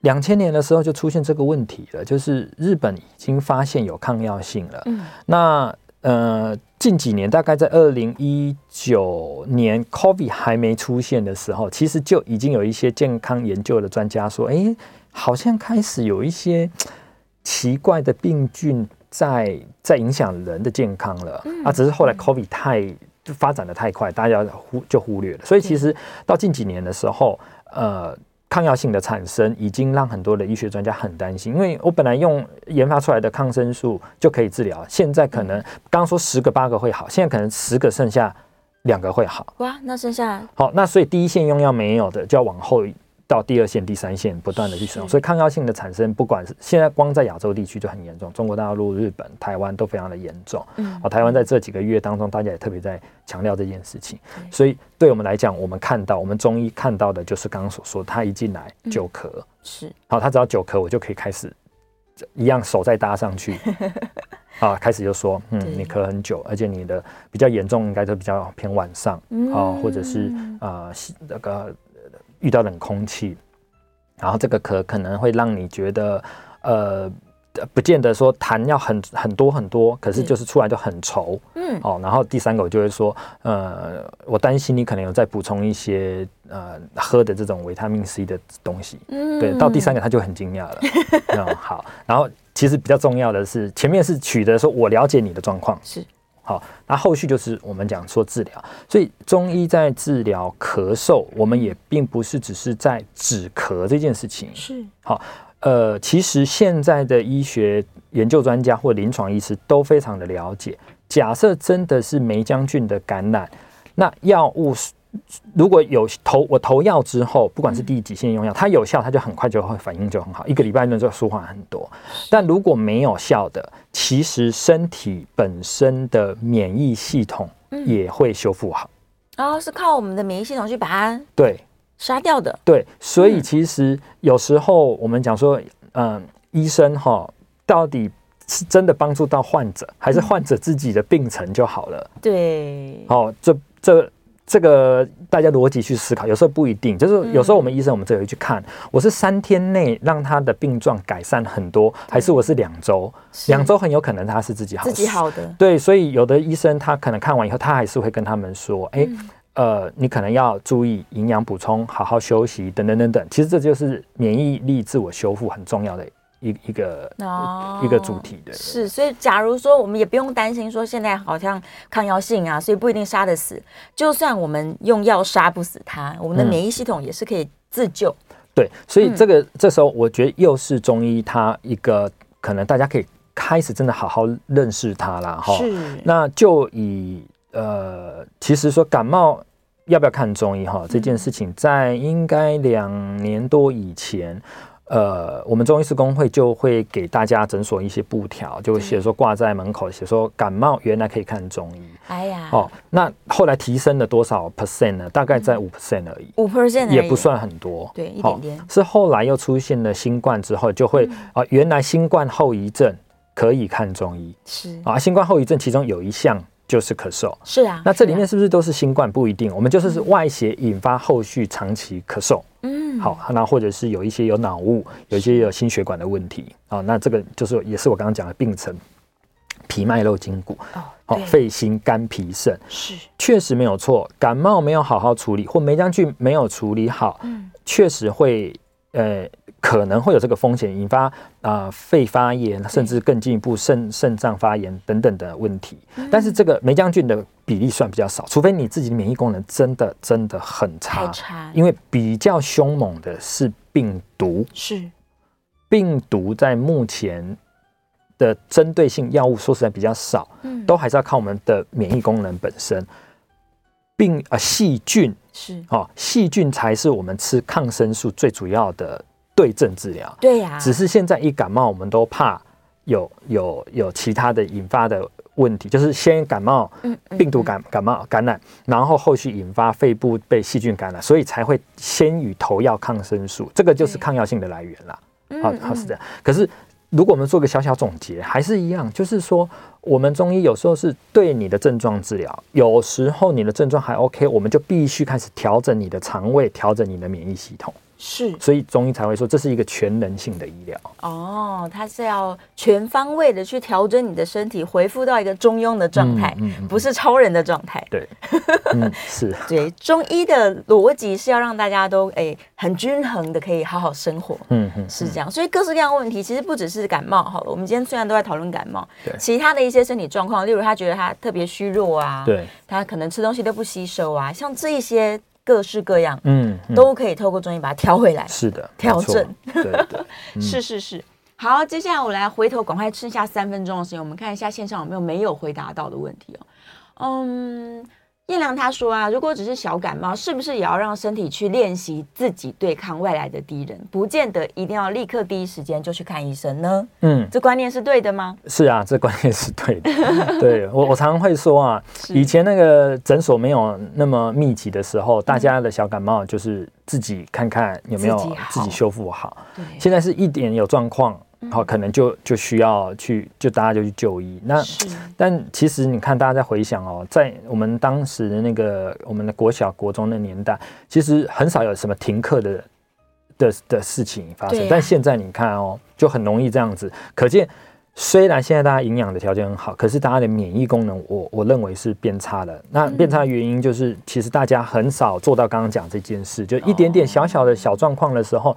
B: 两千年的时候就出现这个问题了，就是日本已经发现有抗药性了。嗯，那呃。近几年，大概在二零一九年，COVID 还没出现的时候，其实就已经有一些健康研究的专家说：“哎，好像开始有一些 <tsk> 奇怪的病菌在在影响人的健康了。”啊，只是后来 COVID 太发展的太快，大家忽就忽略了。所以其实到近几年的时候，呃。抗药性的产生已经让很多的医学专家很担心，因为我本来用研发出来的抗生素就可以治疗，现在可能刚刚说十个八个会好，现在可能十个剩下两个会好。
A: 哇，那剩下
B: 好，那所以第一线用药没有的就要往后。到第二线、第三线不断的去使用，所以抗药性的产生，不管是现在光在亚洲地区就很严重，中国大陆、日本、台湾都非常的严重。嗯，啊，台湾在这几个月当中，大家也特别在强调这件事情。所以对我们来讲，我们看到我们中医看到的就是刚刚所说，他一进来就咳，
A: 是。
B: 好，他只要久咳，我就可以开始一样手再搭上去，<laughs> 啊，开始就说，嗯，你咳很久，而且你的比较严重，应该都比较偏晚上。啊，或者是啊那个。遇到冷空气，然后这个壳可能会让你觉得，呃，不见得说痰要很很多很多，可是就是出来就很稠，嗯，哦，然后第三个我就会说，呃，我担心你可能有在补充一些呃喝的这种维他命 C 的东西，嗯，对，到第三个他就很惊讶了，嗯，<laughs> 好，然后其实比较重要的是前面是取得说我了解你的状况。
A: 是。
B: 好，那后续就是我们讲说治疗，所以中医在治疗咳嗽，我们也并不是只是在止咳这件事情。
A: 是
B: 好，呃，其实现在的医学研究专家或临床医师都非常的了解，假设真的是梅将军的感染，那药物是。如果有投我投药之后，不管是第几线用药，它有效，它就很快就会反应就很好，一个礼拜内就舒缓很多。但如果没有效的，其实身体本身的免疫系统也会修复好。
A: 然后是靠我们的免疫系统去把它
B: 对
A: 杀掉的。
B: 对，所以其实有时候我们讲说，嗯，医生哈，到底是真的帮助到患者，还是患者自己的病程就好了？
A: 对，
B: 哦，这这。这个大家逻辑去思考，有时候不一定，就是有时候我们医生我们这里去看，我是三天内让他的病状改善很多，还是我是两周？两周很有可能他是自己好，
A: 自己好的。
B: 对，所以有的医生他可能看完以后，他还是会跟他们说，哎，呃，你可能要注意营养补充，好好休息，等等等等。其实这就是免疫力自我修复很重要的。一一个、哦、一个主题的
A: 是，所以假如说我们也不用担心说现在好像抗药性啊，所以不一定杀得死。就算我们用药杀不死它，我们的免疫系统也是可以自救。
B: 嗯、对，所以这个、嗯、这时候我觉得又是中医它一个可能大家可以开始真的好好认识它了哈。是，那就以呃，其实说感冒要不要看中医哈、嗯、这件事情，在应该两年多以前。呃，我们中医师工会就会给大家诊所一些布条，就写说挂在门口，写说感冒原来可以看中医。哎呀，哦，那后来提升了多少 percent 呢？大概在五 percent 而已，
A: 五 percent
B: 也不算很多。
A: 对，一点点。
B: 是后来又出现了新冠之后，就会啊，原来新冠后遗症可以看中医。是啊，新冠后遗症其中有一项就是咳嗽。
A: 是啊，
B: 那这里面是不是都是新冠？不一定，我们就是外邪引发后续长期咳嗽。嗯，好，那或者是有一些有脑雾，有一些有心血管的问题。啊，那这个就是也是我刚刚讲的病程，皮脉漏筋骨。哦，肺心肝脾肾。是。确实没有错，感冒没有好好处理或霉浆菌没有处理好，嗯，确实会呃。可能会有这个风险，引发啊、呃、肺发炎，甚至更进一步肾肾脏发炎等等的问题。但是这个霉浆菌的比例算比较少，除非你自己的免疫功能真的真的很差。差。因为比较凶猛的是病毒，是病毒在目前的针对性药物说实在比较少，嗯，都还是要靠我们的免疫功能本身。病啊细菌是哦，细菌才是我们吃抗生素最主要的。对症治疗，对呀，只是现在一感冒，我们都怕有有有其他的引发的问题，就是先感冒，病毒感感冒感染，然后后续引发肺部被细菌感染，所以才会先予投药抗生素，这个就是抗药性的来源啦。好，好是这样。可是如果我们做个小小总结，还是一样，就是说我们中医有时候是对你的症状治疗，有时候你的症状还 OK，我们就必须开始调整你的肠胃，调整你的免疫系统。是，所以中医才会说这是一个全能性的医疗
A: 哦，它是要全方位的去调整你的身体，恢复到一个中庸的状态，嗯嗯、不是超人的状态。
B: 对，嗯、是。<laughs>
A: 对，中医的逻辑是要让大家都哎很均衡的可以好好生活。嗯嗯，是这样。所以各式各样的问题其实不只是感冒好了，我们今天虽然都在讨论感冒，对，其他的一些身体状况，例如他觉得他特别虚弱啊，对，他可能吃东西都不吸收啊，像这一些。各式各样，嗯，都可以透过中医把它调回来。
B: 是的，
A: 调整，
B: 对对，<laughs>
A: 嗯、是是是。好，接下来我来回头赶快剩下三分钟的时间，我们看一下线上有没有没有回答到的问题哦。嗯。彦良他说啊，如果只是小感冒，是不是也要让身体去练习自己对抗外来的敌人？不见得一定要立刻第一时间就去看医生呢？嗯，这观念是对的吗？
B: 是啊，这观念是对的。<laughs> 对我，我常常会说啊，以前那个诊所没有那么密集的时候，大家的小感冒就是自己看看有没有自己修复好。对，现在是一点有状况。好，可能就就需要去，就大家就去就医。那，但其实你看，大家在回想哦，在我们当时的那个我们的国小、国中的年代，其实很少有什么停课的的的事情发生。但现在你看哦，就很容易这样子。可见，虽然现在大家营养的条件很好，可是大家的免疫功能，我我认为是变差了。那变差的原因就是，其实大家很少做到刚刚讲这件事，就一点点小小的小状况的时候。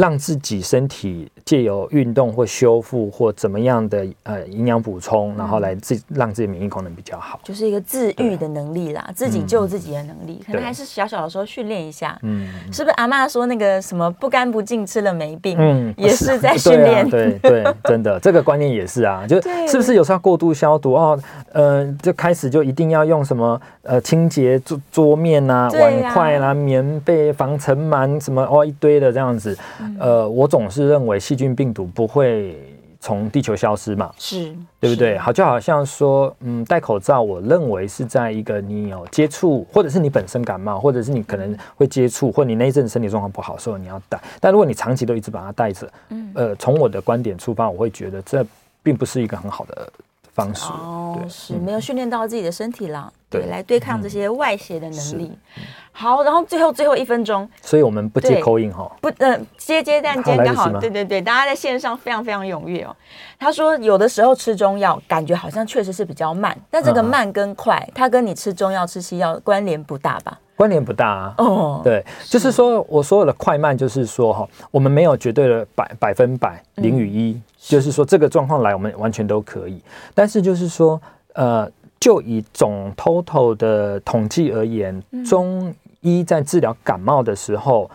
B: 让自己身体借由运动或修复或怎么样的呃营养补充，然后来自让自己免疫功能比较好，
A: 就是一个自愈的能力啦，自己救自己的能力，可能还是小小的时候训练一下。嗯，是不是阿妈说那个什么不干不净吃了没病？嗯，也是在 <laughs> 训练。
B: 对对，真的 <laughs> 这个观念也是啊，就是不是有时候过度消毒哦？呃，就开始就一定要用什么呃清洁桌桌面啊、碗筷啦、棉被防尘螨什么哦一堆的这样子。呃，我总是认为细菌病毒不会从地球消失嘛，是对不对？好，就好像说，嗯，戴口罩，我认为是在一个你有接触，或者是你本身感冒，或者是你可能会接触，或你那一阵身体状况不好的时候你要戴。但如果你长期都一直把它戴着，嗯，呃，从我的观点出发，我会觉得这并不是一个很好的。方式。
A: 哦，
B: 对
A: 是没有训练到自己的身体啦，对，
B: 对
A: 来对抗这些外邪的能力。
B: 嗯
A: 好，然后最后最后一分钟，
B: 所以我们不接 call in 哈，
A: 不，呃，接接但今天刚好，
B: 好
A: 对对对，大家在线上非常非常踊跃哦。他说，有的时候吃中药，感觉好像确实是比较慢，但这个慢跟快，嗯、它跟你吃中药吃西药关联不大吧？
B: 关联不大啊。
A: 哦，
B: 对，就是说我所有的快慢，就是说哈，我们没有绝对的百百分百零与一，嗯、就是说这个状况来，我们完全都可以。但是就是说，呃，就以总 total 的统计而言，嗯、中。医在治疗感冒的时候，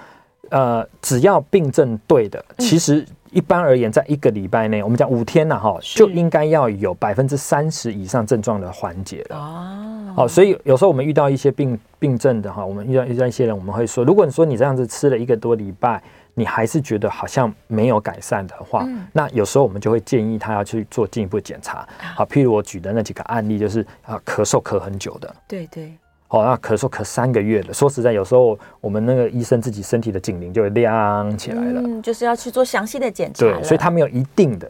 B: 呃，只要病症对的，其实一般而言，在一个礼拜内，我们讲五天呐，哈，就应该要有百分之三十以上症状的缓解了。哦，好，所以有时候我们遇到一些病病症的哈，我们遇到遇到一些人，我们会说，如果你说你这样子吃了一个多礼拜，你还是觉得好像没有改善的话，那有时候我们就会建议他要去做进一步检查。好，譬如我举的那几个案例，就是啊，咳嗽咳很久的，
A: 对对。
B: 哦，那咳嗽咳三个月了。说实在，有时候我们那个医生自己身体的警铃就会亮起来了。
A: 嗯，就是要去做详细的检查。
B: 对，所以他没有一定的，